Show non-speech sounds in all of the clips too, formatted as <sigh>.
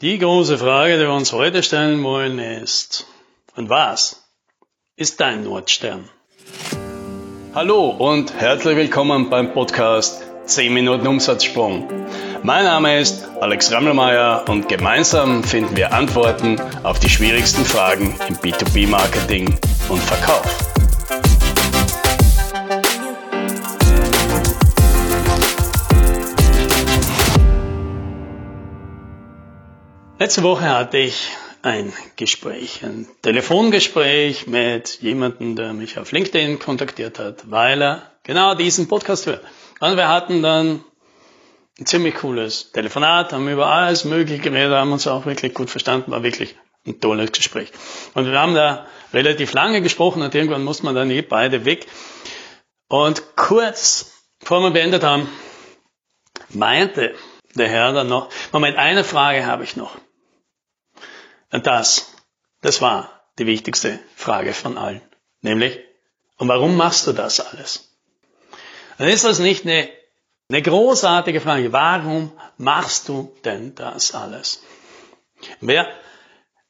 Die große Frage, die wir uns heute stellen wollen, ist, und was ist dein Nordstern? Hallo und herzlich willkommen beim Podcast 10 Minuten Umsatzsprung. Mein Name ist Alex Rammelmeier und gemeinsam finden wir Antworten auf die schwierigsten Fragen im B2B-Marketing und Verkauf. Letzte Woche hatte ich ein Gespräch, ein Telefongespräch mit jemandem, der mich auf LinkedIn kontaktiert hat, weil er genau diesen Podcast hört. Und wir hatten dann ein ziemlich cooles Telefonat, haben über alles Mögliche geredet, haben uns auch wirklich gut verstanden, war wirklich ein tolles Gespräch. Und wir haben da relativ lange gesprochen und irgendwann muss man dann eh beide weg. Und kurz bevor wir beendet haben, meinte der Herr dann noch, Moment, eine Frage habe ich noch. Das, das war die wichtigste Frage von allen. Nämlich, und warum machst du das alles? Dann ist das nicht eine, eine großartige Frage. Warum machst du denn das alles? Wer,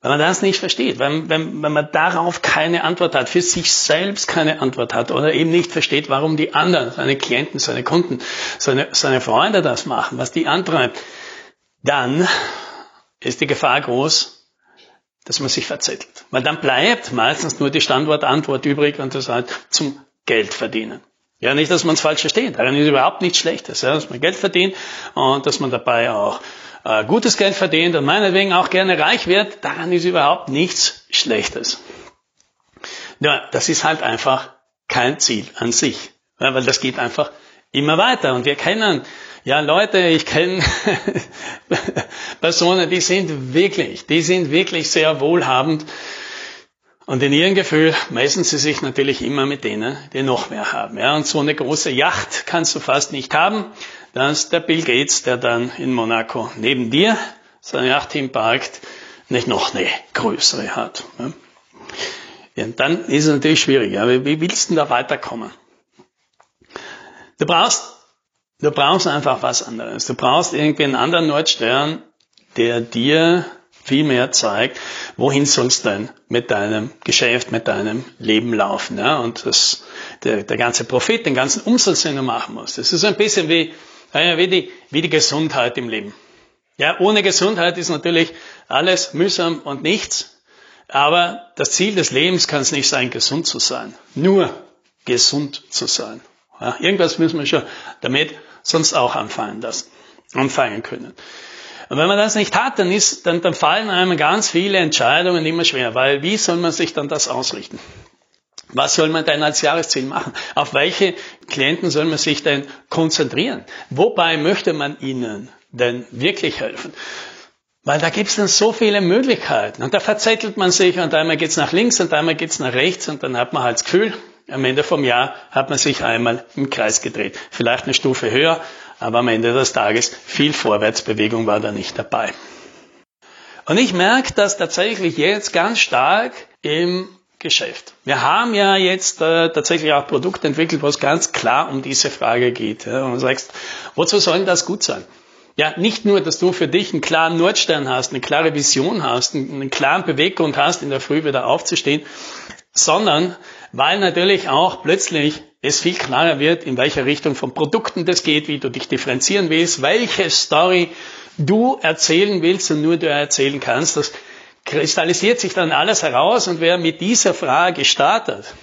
wenn man das nicht versteht, wenn, wenn, wenn man darauf keine Antwort hat, für sich selbst keine Antwort hat oder eben nicht versteht, warum die anderen, seine Klienten, seine Kunden, seine, seine Freunde das machen, was die antreibt, dann ist die Gefahr groß, dass man sich verzettelt. Weil dann bleibt meistens nur die Standortantwort übrig und das halt zum Geld verdienen. Ja, nicht, dass man es falsch versteht. Daran ist überhaupt nichts Schlechtes, ja, dass man Geld verdient und dass man dabei auch äh, gutes Geld verdient und meinetwegen auch gerne reich wird. Daran ist überhaupt nichts Schlechtes. Ja, das ist halt einfach kein Ziel an sich, ja, weil das geht einfach immer weiter. Und wir kennen ja, Leute, ich kenne <laughs> Personen, die sind wirklich, die sind wirklich sehr wohlhabend. Und in ihrem Gefühl messen sie sich natürlich immer mit denen, die noch mehr haben. Ja, und so eine große Yacht kannst du fast nicht haben. Das ist der Bill Gates, der dann in Monaco neben dir seine Yacht parkt, nicht noch eine größere hat. Ja. Ja, dann ist es natürlich schwierig. Ja. Wie willst du da weiterkommen? Du brauchst Du brauchst einfach was anderes. Du brauchst irgendwie einen anderen Nordstern, der dir viel mehr zeigt, wohin sollst du denn mit deinem Geschäft, mit deinem Leben laufen. Ja? Und das, der, der ganze Profit, den ganzen Umsatz, den du machen musst. Das ist ein bisschen wie, wie, die, wie die Gesundheit im Leben. Ja, ohne Gesundheit ist natürlich alles mühsam und nichts. Aber das Ziel des Lebens kann es nicht sein, gesund zu sein. Nur gesund zu sein. Ja, irgendwas müssen wir schon damit sonst auch anfangen, das, anfangen können. Und wenn man das nicht hat, dann, ist, dann, dann fallen einem ganz viele Entscheidungen immer schwer, weil wie soll man sich dann das ausrichten? Was soll man denn als Jahresziel machen? Auf welche Klienten soll man sich denn konzentrieren? Wobei möchte man ihnen denn wirklich helfen? Weil da gibt es dann so viele Möglichkeiten. Und da verzettelt man sich und einmal geht's nach links und einmal geht's nach rechts und dann hat man halt das Gefühl, am Ende vom Jahr hat man sich einmal im Kreis gedreht. Vielleicht eine Stufe höher, aber am Ende des Tages viel Vorwärtsbewegung war da nicht dabei. Und ich merke das tatsächlich jetzt ganz stark im Geschäft. Wir haben ja jetzt äh, tatsächlich auch Produkte entwickelt, wo es ganz klar um diese Frage geht. Ja, und du sagst, wozu soll das gut sein? Ja, nicht nur, dass du für dich einen klaren Nordstern hast, eine klare Vision hast, einen klaren Beweggrund hast, in der Früh wieder aufzustehen, sondern weil natürlich auch plötzlich es viel klarer wird, in welche Richtung von Produkten das geht, wie du dich differenzieren willst, welche Story du erzählen willst und nur du erzählen kannst. Das kristallisiert sich dann alles heraus und wer mit dieser Frage startet,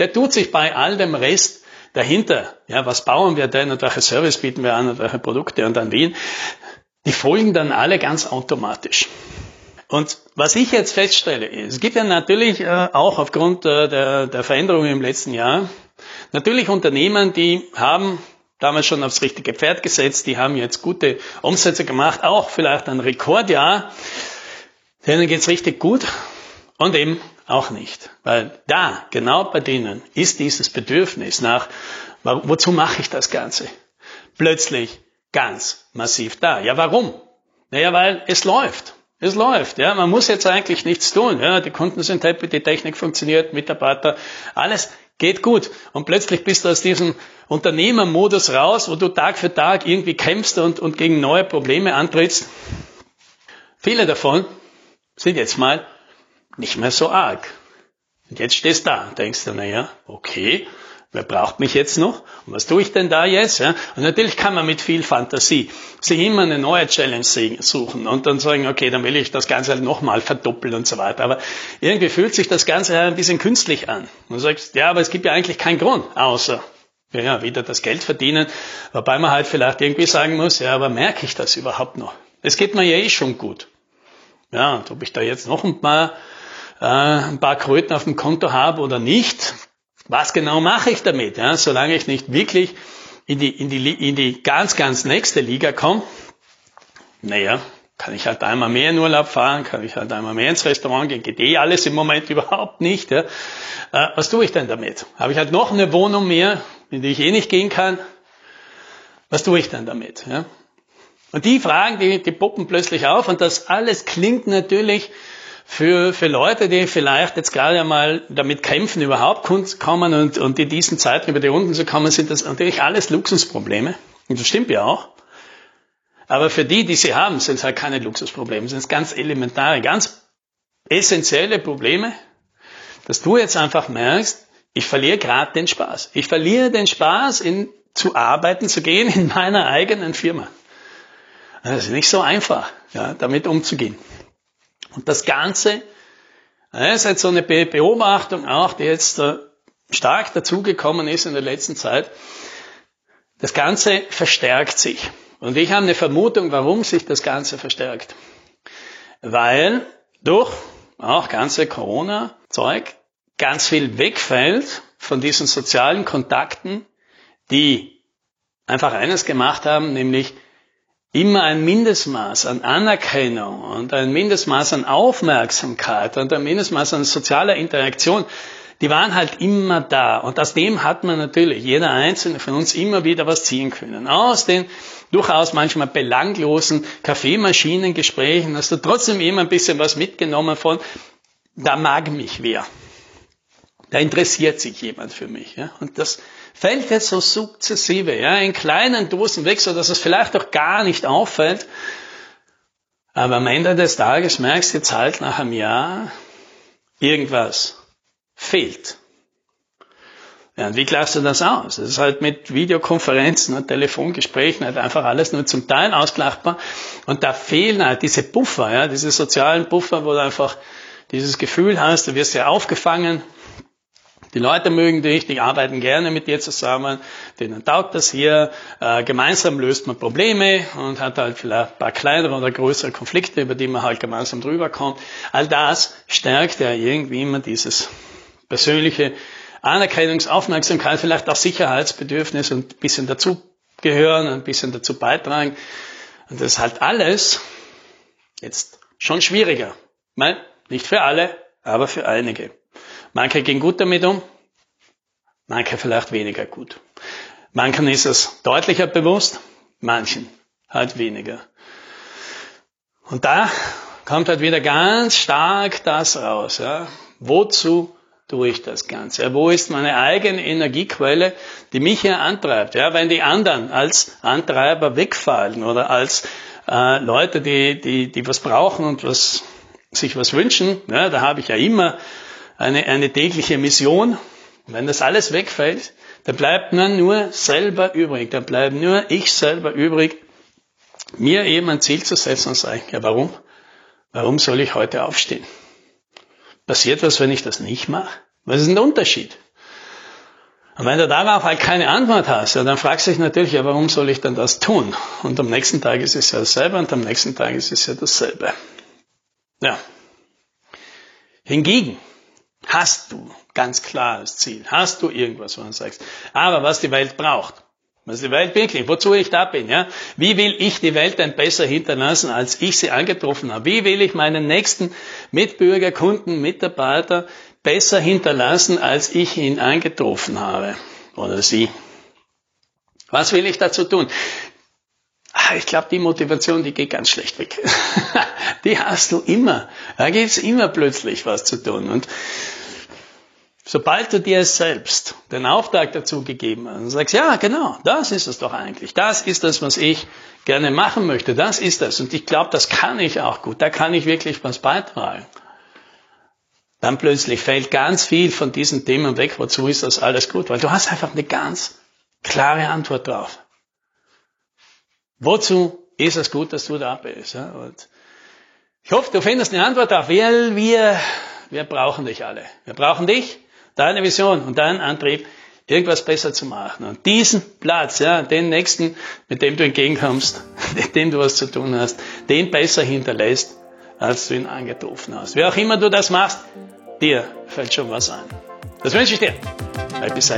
der tut sich bei all dem Rest dahinter. Ja, was bauen wir denn und welche Service bieten wir an und welche Produkte und an wen? Die folgen dann alle ganz automatisch. Und was ich jetzt feststelle, es gibt ja natürlich äh, auch aufgrund äh, der, der Veränderungen im letzten Jahr natürlich Unternehmen, die haben damals schon aufs richtige Pferd gesetzt, die haben jetzt gute Umsätze gemacht, auch vielleicht ein Rekordjahr, denen geht's richtig gut und eben auch nicht. Weil da, genau bei denen, ist dieses Bedürfnis nach, wozu mache ich das Ganze? Plötzlich ganz massiv da. Ja, warum? Naja, weil es läuft. Es läuft, ja. Man muss jetzt eigentlich nichts tun, ja. Die Kunden sind happy, die Technik funktioniert, Mitarbeiter, alles geht gut. Und plötzlich bist du aus diesem Unternehmermodus raus, wo du Tag für Tag irgendwie kämpfst und, und gegen neue Probleme antrittst. viele davon sind jetzt mal nicht mehr so arg. Und jetzt stehst du da, denkst du, naja, okay, wer braucht mich jetzt noch? Und was tue ich denn da jetzt? Ja? Und natürlich kann man mit viel Fantasie sich immer eine neue Challenge suchen und dann sagen, okay, dann will ich das Ganze halt nochmal verdoppeln und so weiter. Aber irgendwie fühlt sich das Ganze ein bisschen künstlich an. Und du sagst, ja, aber es gibt ja eigentlich keinen Grund, außer ja, wieder das Geld verdienen, wobei man halt vielleicht irgendwie sagen muss, ja, aber merke ich das überhaupt noch? Es geht mir ja eh schon gut. Ja, und ob ich da jetzt noch ein paar äh, ein paar Kröten auf dem Konto habe oder nicht. Was genau mache ich damit? Ja, solange ich nicht wirklich in die, in die, in die ganz, ganz nächste Liga komme, naja, kann ich halt einmal mehr in Urlaub fahren, kann ich halt einmal mehr ins Restaurant gehen, geht eh alles im Moment <laughs> überhaupt nicht. Ja. Äh, was tue ich denn damit? Habe ich halt noch eine Wohnung mehr, in die ich eh nicht gehen kann? Was tue ich denn damit? Ja? Und die Fragen, die, die poppen plötzlich auf und das alles klingt natürlich für, für Leute, die vielleicht jetzt gerade einmal damit kämpfen, überhaupt kommen und, und in diesen Zeiten über die Runden zu kommen, sind das natürlich alles Luxusprobleme. Und das stimmt ja auch. Aber für die, die sie haben, sind es halt keine Luxusprobleme, sind es ganz elementare, ganz essentielle Probleme, dass du jetzt einfach merkst, ich verliere gerade den Spaß. Ich verliere den Spaß, in, zu arbeiten, zu gehen in meiner eigenen Firma. Das ist nicht so einfach, ja, damit umzugehen. Und das Ganze, das ist jetzt so eine Beobachtung auch, die jetzt äh, stark dazugekommen ist in der letzten Zeit. Das Ganze verstärkt sich. Und ich habe eine Vermutung, warum sich das Ganze verstärkt. Weil durch auch ganze Corona-Zeug ganz viel wegfällt von diesen sozialen Kontakten, die einfach eines gemacht haben, nämlich immer ein Mindestmaß an Anerkennung und ein Mindestmaß an Aufmerksamkeit und ein Mindestmaß an sozialer Interaktion, die waren halt immer da. Und aus dem hat man natürlich, jeder einzelne von uns, immer wieder was ziehen können. Aus den durchaus manchmal belanglosen Kaffeemaschinengesprächen hast du trotzdem immer ein bisschen was mitgenommen von, da mag mich wer. Da interessiert sich jemand für mich. Ja? Und das fällt jetzt so sukzessive, ja, in kleinen Dosen weg, so dass es vielleicht auch gar nicht auffällt. Aber am Ende des Tages merkst du jetzt halt nach einem Jahr, irgendwas fehlt. Ja, und wie gleichst du das aus? Das ist halt mit Videokonferenzen und Telefongesprächen halt einfach alles nur zum Teil ausgleichbar. Und da fehlen halt diese Puffer, ja, diese sozialen Puffer, wo du einfach dieses Gefühl hast, du wirst ja aufgefangen, die Leute mögen dich, die arbeiten gerne mit dir zusammen, denen taugt das hier. Äh, gemeinsam löst man Probleme und hat halt vielleicht ein paar kleinere oder größere Konflikte, über die man halt gemeinsam drüber kommt. All das stärkt ja irgendwie immer dieses persönliche Anerkennungsaufmerksamkeit, vielleicht auch Sicherheitsbedürfnis und ein bisschen dazugehören, ein bisschen dazu beitragen. Und das ist halt alles jetzt schon schwieriger. Nein, nicht für alle, aber für einige. Manche gehen gut damit um, manche vielleicht weniger gut. Manchen ist es deutlicher bewusst, manchen halt weniger. Und da kommt halt wieder ganz stark das raus. Ja. Wozu tue ich das Ganze? Wo ist meine eigene Energiequelle, die mich hier antreibt? Ja, wenn die anderen als Antreiber wegfallen oder als äh, Leute, die, die, die was brauchen und was, sich was wünschen, ja, da habe ich ja immer eine, eine tägliche Mission. Wenn das alles wegfällt, dann bleibt man nur selber übrig. Dann bleibt nur ich selber übrig, mir eben ein Ziel zu setzen und sagen, ja warum? Warum soll ich heute aufstehen? Passiert was, wenn ich das nicht mache? Was ist denn der Unterschied? Und wenn du darauf halt keine Antwort hast, ja, dann fragst du dich natürlich, ja, warum soll ich denn das tun? Und am nächsten Tag ist es ja dasselbe und am nächsten Tag ist es ja dasselbe. Ja. Hingegen, Hast du ganz klares Ziel? Hast du irgendwas, wo du sagst? Aber was die Welt braucht, was die Welt wirklich, wozu ich da bin, ja? Wie will ich die Welt denn besser hinterlassen, als ich sie angetroffen habe? Wie will ich meinen nächsten Mitbürger, Kunden, Mitarbeiter besser hinterlassen, als ich ihn angetroffen habe? Oder sie? Was will ich dazu tun? Ich glaube, die Motivation, die geht ganz schlecht weg. <laughs> die hast du immer. Da gibt's immer plötzlich was zu tun. Und Sobald du dir selbst den Auftrag dazu gegeben hast und sagst, ja, genau, das ist es doch eigentlich, das ist das, was ich gerne machen möchte, das ist das. Und ich glaube, das kann ich auch gut. Da kann ich wirklich was beitragen. Dann plötzlich fällt ganz viel von diesen Themen weg. Wozu ist das alles gut? Weil du hast einfach eine ganz klare Antwort drauf. Wozu ist es gut, dass du da bist? Und ich hoffe, du findest eine Antwort auf, weil wir, wir brauchen dich alle. Wir brauchen dich, deine Vision und deinen Antrieb, irgendwas besser zu machen. Und diesen Platz, ja, den nächsten, mit dem du entgegenkommst, <laughs> mit dem du was zu tun hast, den besser hinterlässt, als du ihn angetroffen hast. Wie auch immer du das machst, dir fällt schon was an. Das wünsche ich dir. Bleib bis